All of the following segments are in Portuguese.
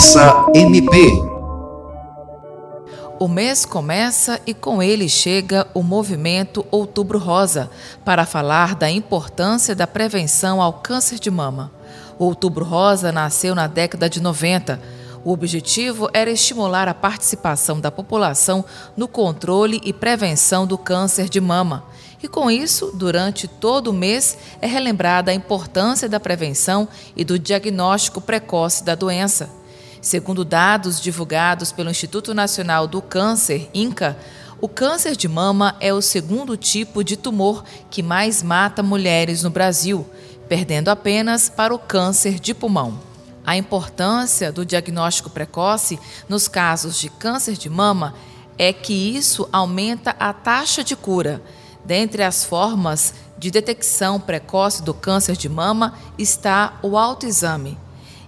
Conversa MP. O mês começa e com ele chega o movimento Outubro Rosa para falar da importância da prevenção ao câncer de mama. O Outubro Rosa nasceu na década de 90. O objetivo era estimular a participação da população no controle e prevenção do câncer de mama. E com isso, durante todo o mês, é relembrada a importância da prevenção e do diagnóstico precoce da doença. Segundo dados divulgados pelo Instituto Nacional do Câncer, INCA, o câncer de mama é o segundo tipo de tumor que mais mata mulheres no Brasil, perdendo apenas para o câncer de pulmão. A importância do diagnóstico precoce nos casos de câncer de mama é que isso aumenta a taxa de cura Dentre as formas de detecção precoce do câncer de mama está o autoexame.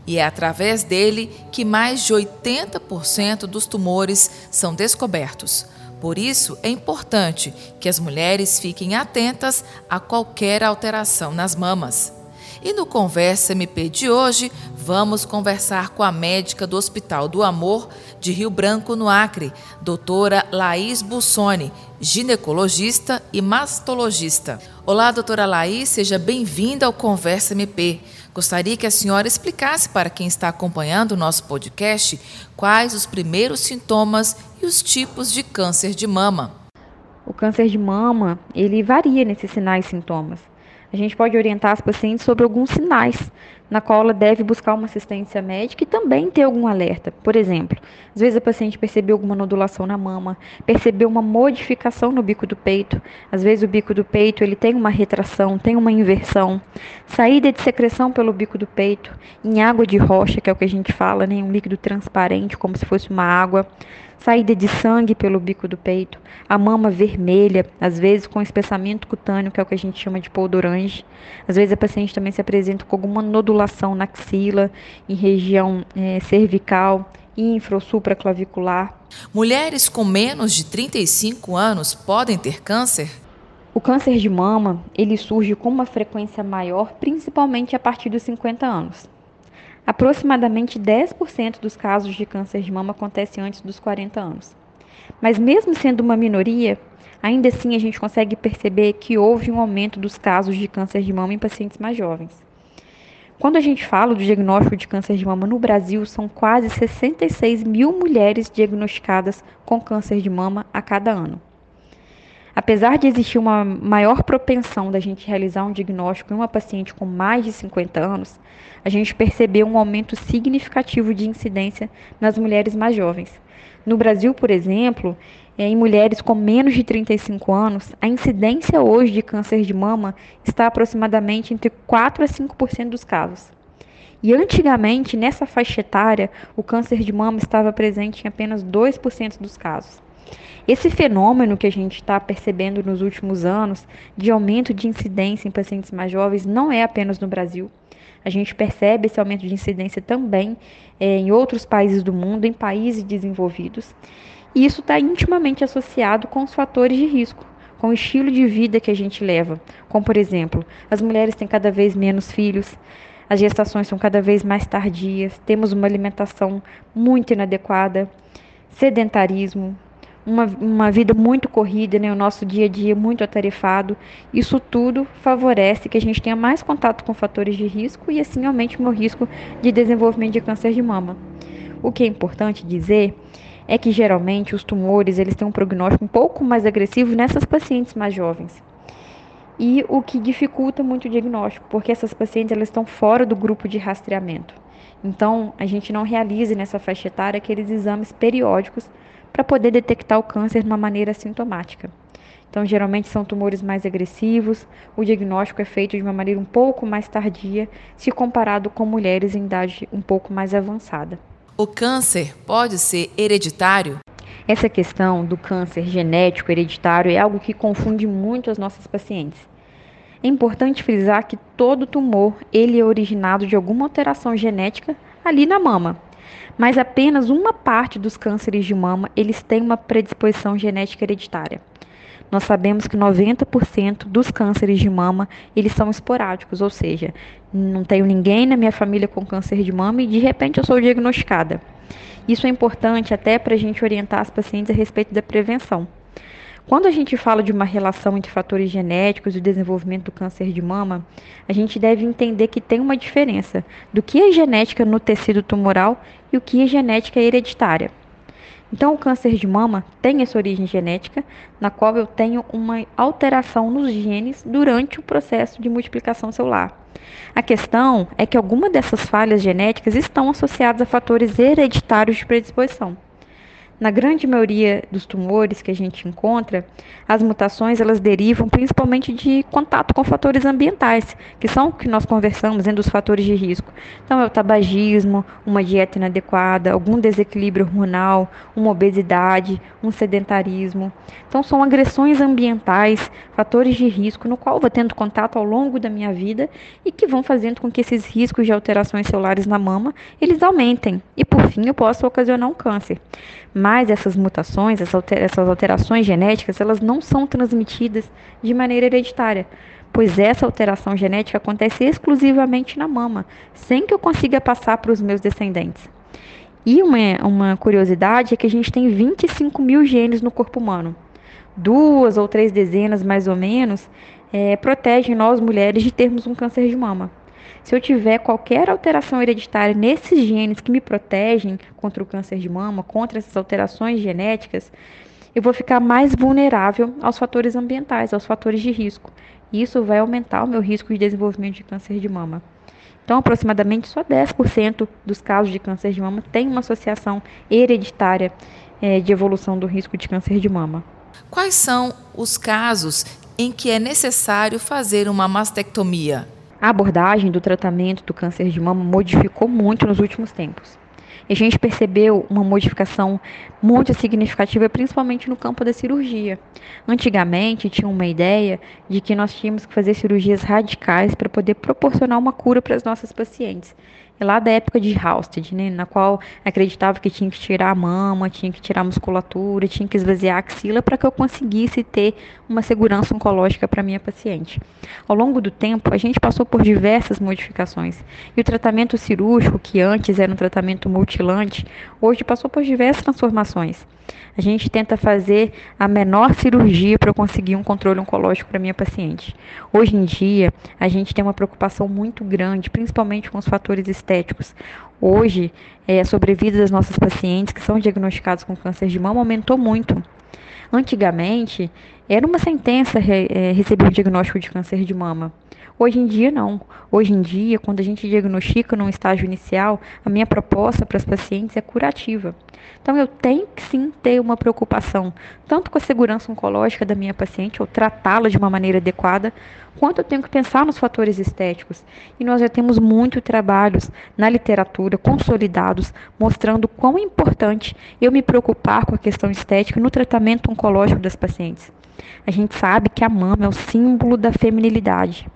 E é através dele que mais de 80% dos tumores são descobertos. Por isso, é importante que as mulheres fiquem atentas a qualquer alteração nas mamas. E no Conversa MP de hoje, vamos conversar com a médica do Hospital do Amor de Rio Branco, no Acre, doutora Laís Bussoni, ginecologista e mastologista. Olá, doutora Laís, seja bem-vinda ao Conversa MP. Gostaria que a senhora explicasse para quem está acompanhando o nosso podcast quais os primeiros sintomas e os tipos de câncer de mama. O câncer de mama, ele varia nesses sinais e sintomas a gente pode orientar as pacientes sobre alguns sinais na qual ela deve buscar uma assistência médica e também ter algum alerta. Por exemplo, às vezes a paciente percebeu alguma nodulação na mama, percebeu uma modificação no bico do peito, às vezes o bico do peito ele tem uma retração, tem uma inversão, saída de secreção pelo bico do peito, em água de rocha, que é o que a gente fala, né, um líquido transparente, como se fosse uma água saída de sangue pelo bico do peito, a mama vermelha, às vezes com espessamento cutâneo, que é o que a gente chama de poldorange. Às vezes a paciente também se apresenta com alguma nodulação na axila, em região é, cervical, infra ou supraclavicular. Mulheres com menos de 35 anos podem ter câncer? O câncer de mama, ele surge com uma frequência maior, principalmente a partir dos 50 anos. Aproximadamente 10% dos casos de câncer de mama acontecem antes dos 40 anos. Mas, mesmo sendo uma minoria, ainda assim a gente consegue perceber que houve um aumento dos casos de câncer de mama em pacientes mais jovens. Quando a gente fala do diagnóstico de câncer de mama no Brasil, são quase 66 mil mulheres diagnosticadas com câncer de mama a cada ano. Apesar de existir uma maior propensão da gente realizar um diagnóstico em uma paciente com mais de 50 anos, a gente percebeu um aumento significativo de incidência nas mulheres mais jovens. No Brasil, por exemplo, eh, em mulheres com menos de 35 anos, a incidência hoje de câncer de mama está aproximadamente entre 4 a 5% dos casos. E antigamente, nessa faixa etária, o câncer de mama estava presente em apenas 2% dos casos. Esse fenômeno que a gente está percebendo nos últimos anos de aumento de incidência em pacientes mais jovens não é apenas no Brasil. A gente percebe esse aumento de incidência também é, em outros países do mundo, em países desenvolvidos. E isso está intimamente associado com os fatores de risco, com o estilo de vida que a gente leva. Como, por exemplo, as mulheres têm cada vez menos filhos, as gestações são cada vez mais tardias, temos uma alimentação muito inadequada, sedentarismo, uma, uma vida muito corrida, né, o nosso dia a dia muito atarefado, isso tudo favorece que a gente tenha mais contato com fatores de risco e assim aumente o meu risco de desenvolvimento de câncer de mama. O que é importante dizer é que geralmente os tumores eles têm um prognóstico um pouco mais agressivo nessas pacientes mais jovens. E o que dificulta muito o diagnóstico, porque essas pacientes elas estão fora do grupo de rastreamento. Então, a gente não realiza nessa faixa etária aqueles exames periódicos para poder detectar o câncer de uma maneira sintomática. Então, geralmente são tumores mais agressivos, o diagnóstico é feito de uma maneira um pouco mais tardia, se comparado com mulheres em idade um pouco mais avançada. O câncer pode ser hereditário? Essa questão do câncer genético hereditário é algo que confunde muito as nossas pacientes. É importante frisar que todo tumor ele é originado de alguma alteração genética ali na mama, mas apenas uma parte dos cânceres de mama eles têm uma predisposição genética hereditária. nós sabemos que 90% dos cânceres de mama, eles são esporádicos, ou seja, não tenho ninguém na minha família com câncer de mama e de repente eu sou diagnosticada. Isso é importante até para a gente orientar as pacientes a respeito da prevenção. Quando a gente fala de uma relação entre fatores genéticos e o desenvolvimento do câncer de mama, a gente deve entender que tem uma diferença do que é genética no tecido tumoral e o que é genética hereditária. Então, o câncer de mama tem essa origem genética, na qual eu tenho uma alteração nos genes durante o processo de multiplicação celular. A questão é que algumas dessas falhas genéticas estão associadas a fatores hereditários de predisposição. Na grande maioria dos tumores que a gente encontra, as mutações elas derivam principalmente de contato com fatores ambientais, que são o que nós conversamos entre os fatores de risco. Então é o tabagismo, uma dieta inadequada, algum desequilíbrio hormonal, uma obesidade, um sedentarismo. Então são agressões ambientais, fatores de risco no qual eu vou tendo contato ao longo da minha vida e que vão fazendo com que esses riscos de alterações celulares na mama eles aumentem e por fim eu possa ocasionar um câncer. Mas essas mutações, essas alterações genéticas, elas não são transmitidas de maneira hereditária, pois essa alteração genética acontece exclusivamente na mama, sem que eu consiga passar para os meus descendentes. E uma, uma curiosidade é que a gente tem 25 mil genes no corpo humano. Duas ou três dezenas, mais ou menos, é, protegem nós mulheres de termos um câncer de mama. Se eu tiver qualquer alteração hereditária nesses genes que me protegem contra o câncer de mama, contra essas alterações genéticas, eu vou ficar mais vulnerável aos fatores ambientais, aos fatores de risco. E isso vai aumentar o meu risco de desenvolvimento de câncer de mama. Então, aproximadamente só 10% dos casos de câncer de mama têm uma associação hereditária é, de evolução do risco de câncer de mama. Quais são os casos em que é necessário fazer uma mastectomia? A abordagem do tratamento do câncer de mama modificou muito nos últimos tempos. E a gente percebeu uma modificação muito significativa, principalmente no campo da cirurgia. Antigamente, tinha uma ideia de que nós tínhamos que fazer cirurgias radicais para poder proporcionar uma cura para as nossas pacientes lá da época de Halsted, né, na qual acreditava que tinha que tirar a mama, tinha que tirar a musculatura, tinha que esvaziar a axila para que eu conseguisse ter uma segurança oncológica para minha paciente. Ao longo do tempo, a gente passou por diversas modificações e o tratamento cirúrgico, que antes era um tratamento multilante, hoje passou por diversas transformações. A gente tenta fazer a menor cirurgia para conseguir um controle oncológico para minha paciente. Hoje em dia, a gente tem uma preocupação muito grande, principalmente com os fatores estéticos. Hoje, é, a sobrevida das nossas pacientes que são diagnosticadas com câncer de mama aumentou muito. Antigamente, era uma sentença é, receber o diagnóstico de câncer de mama. Hoje em dia, não. Hoje em dia, quando a gente diagnostica num estágio inicial, a minha proposta para as pacientes é curativa. Então, eu tenho que sim ter uma preocupação, tanto com a segurança oncológica da minha paciente, ou tratá-la de uma maneira adequada, quanto eu tenho que pensar nos fatores estéticos. E nós já temos muitos trabalhos na literatura consolidados mostrando quão importante eu me preocupar com a questão estética no tratamento oncológico das pacientes. A gente sabe que a mama é o símbolo da feminilidade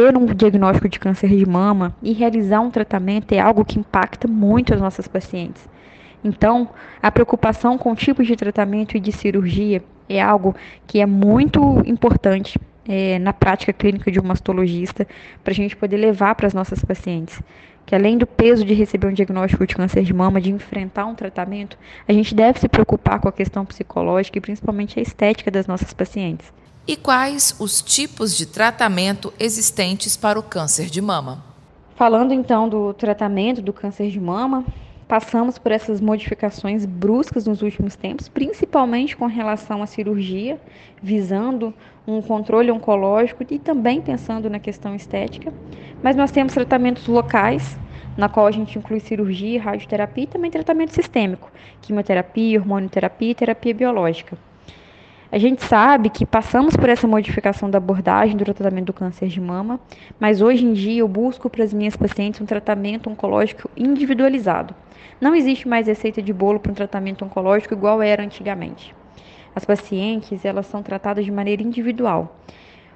ter um diagnóstico de câncer de mama e realizar um tratamento é algo que impacta muito as nossas pacientes. Então, a preocupação com tipos de tratamento e de cirurgia é algo que é muito importante é, na prática clínica de um mastologista para a gente poder levar para as nossas pacientes. Que além do peso de receber um diagnóstico de câncer de mama, de enfrentar um tratamento, a gente deve se preocupar com a questão psicológica e principalmente a estética das nossas pacientes. E quais os tipos de tratamento existentes para o câncer de mama? Falando então do tratamento do câncer de mama, passamos por essas modificações bruscas nos últimos tempos, principalmente com relação à cirurgia, visando um controle oncológico e também pensando na questão estética. Mas nós temos tratamentos locais, na qual a gente inclui cirurgia, radioterapia e também tratamento sistêmico, quimioterapia, hormonioterapia e terapia biológica. A gente sabe que passamos por essa modificação da abordagem do tratamento do câncer de mama, mas hoje em dia eu busco para as minhas pacientes um tratamento oncológico individualizado. Não existe mais receita de bolo para um tratamento oncológico igual era antigamente. As pacientes, elas são tratadas de maneira individual.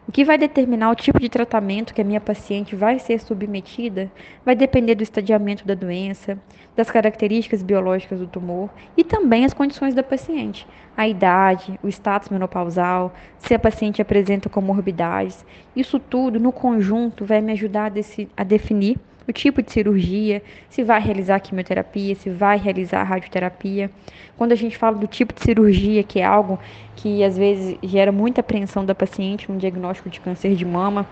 O que vai determinar o tipo de tratamento que a minha paciente vai ser submetida vai depender do estadiamento da doença, das características biológicas do tumor e também as condições da paciente, a idade, o status menopausal, se a paciente apresenta comorbidades. Isso tudo no conjunto vai me ajudar a, a definir o tipo de cirurgia, se vai realizar quimioterapia, se vai realizar radioterapia. Quando a gente fala do tipo de cirurgia, que é algo que às vezes gera muita apreensão da paciente no diagnóstico de câncer de mama,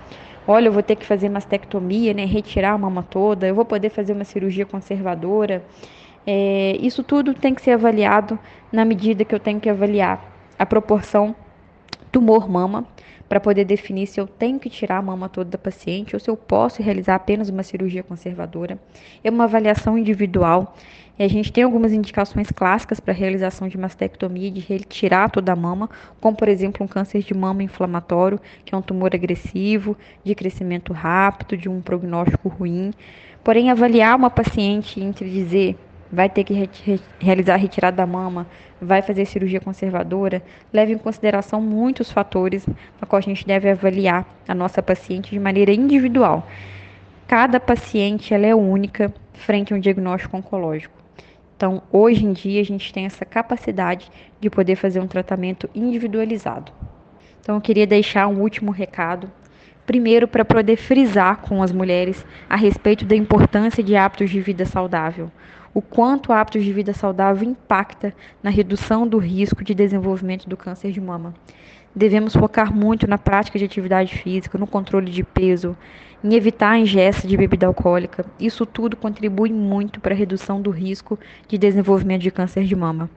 olha, eu vou ter que fazer mastectomia, né, retirar a mama toda, eu vou poder fazer uma cirurgia conservadora. É, isso tudo tem que ser avaliado na medida que eu tenho que avaliar a proporção tumor-mama, para poder definir se eu tenho que tirar a mama toda da paciente ou se eu posso realizar apenas uma cirurgia conservadora. É uma avaliação individual. E a gente tem algumas indicações clássicas para realização de mastectomia, de retirar toda a mama, como por exemplo um câncer de mama inflamatório, que é um tumor agressivo, de crescimento rápido, de um prognóstico ruim. Porém, avaliar uma paciente entre dizer vai ter que re realizar a retirada da mama, vai fazer cirurgia conservadora, leve em consideração muitos fatores na qual a gente deve avaliar a nossa paciente de maneira individual. Cada paciente ela é única frente a um diagnóstico oncológico. Então, hoje em dia, a gente tem essa capacidade de poder fazer um tratamento individualizado. Então, eu queria deixar um último recado. Primeiro, para poder frisar com as mulheres a respeito da importância de hábitos de vida saudável o quanto hábitos de vida saudável impacta na redução do risco de desenvolvimento do câncer de mama. Devemos focar muito na prática de atividade física, no controle de peso, em evitar a ingesta de bebida alcoólica. Isso tudo contribui muito para a redução do risco de desenvolvimento de câncer de mama.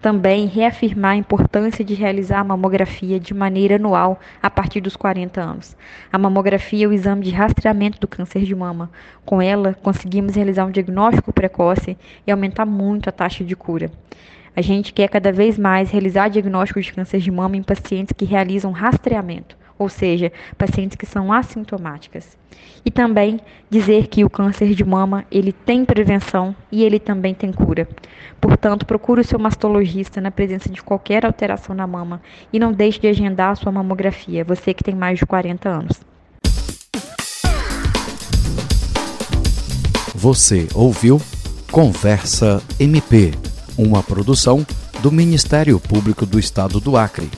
Também reafirmar a importância de realizar a mamografia de maneira anual a partir dos 40 anos. A mamografia é o exame de rastreamento do câncer de mama. Com ela, conseguimos realizar um diagnóstico precoce e aumentar muito a taxa de cura. A gente quer cada vez mais realizar diagnósticos de câncer de mama em pacientes que realizam rastreamento ou seja, pacientes que são assintomáticas. E também dizer que o câncer de mama, ele tem prevenção e ele também tem cura. Portanto, procure o seu mastologista na presença de qualquer alteração na mama e não deixe de agendar a sua mamografia, você que tem mais de 40 anos. Você ouviu Conversa MP, uma produção do Ministério Público do Estado do Acre.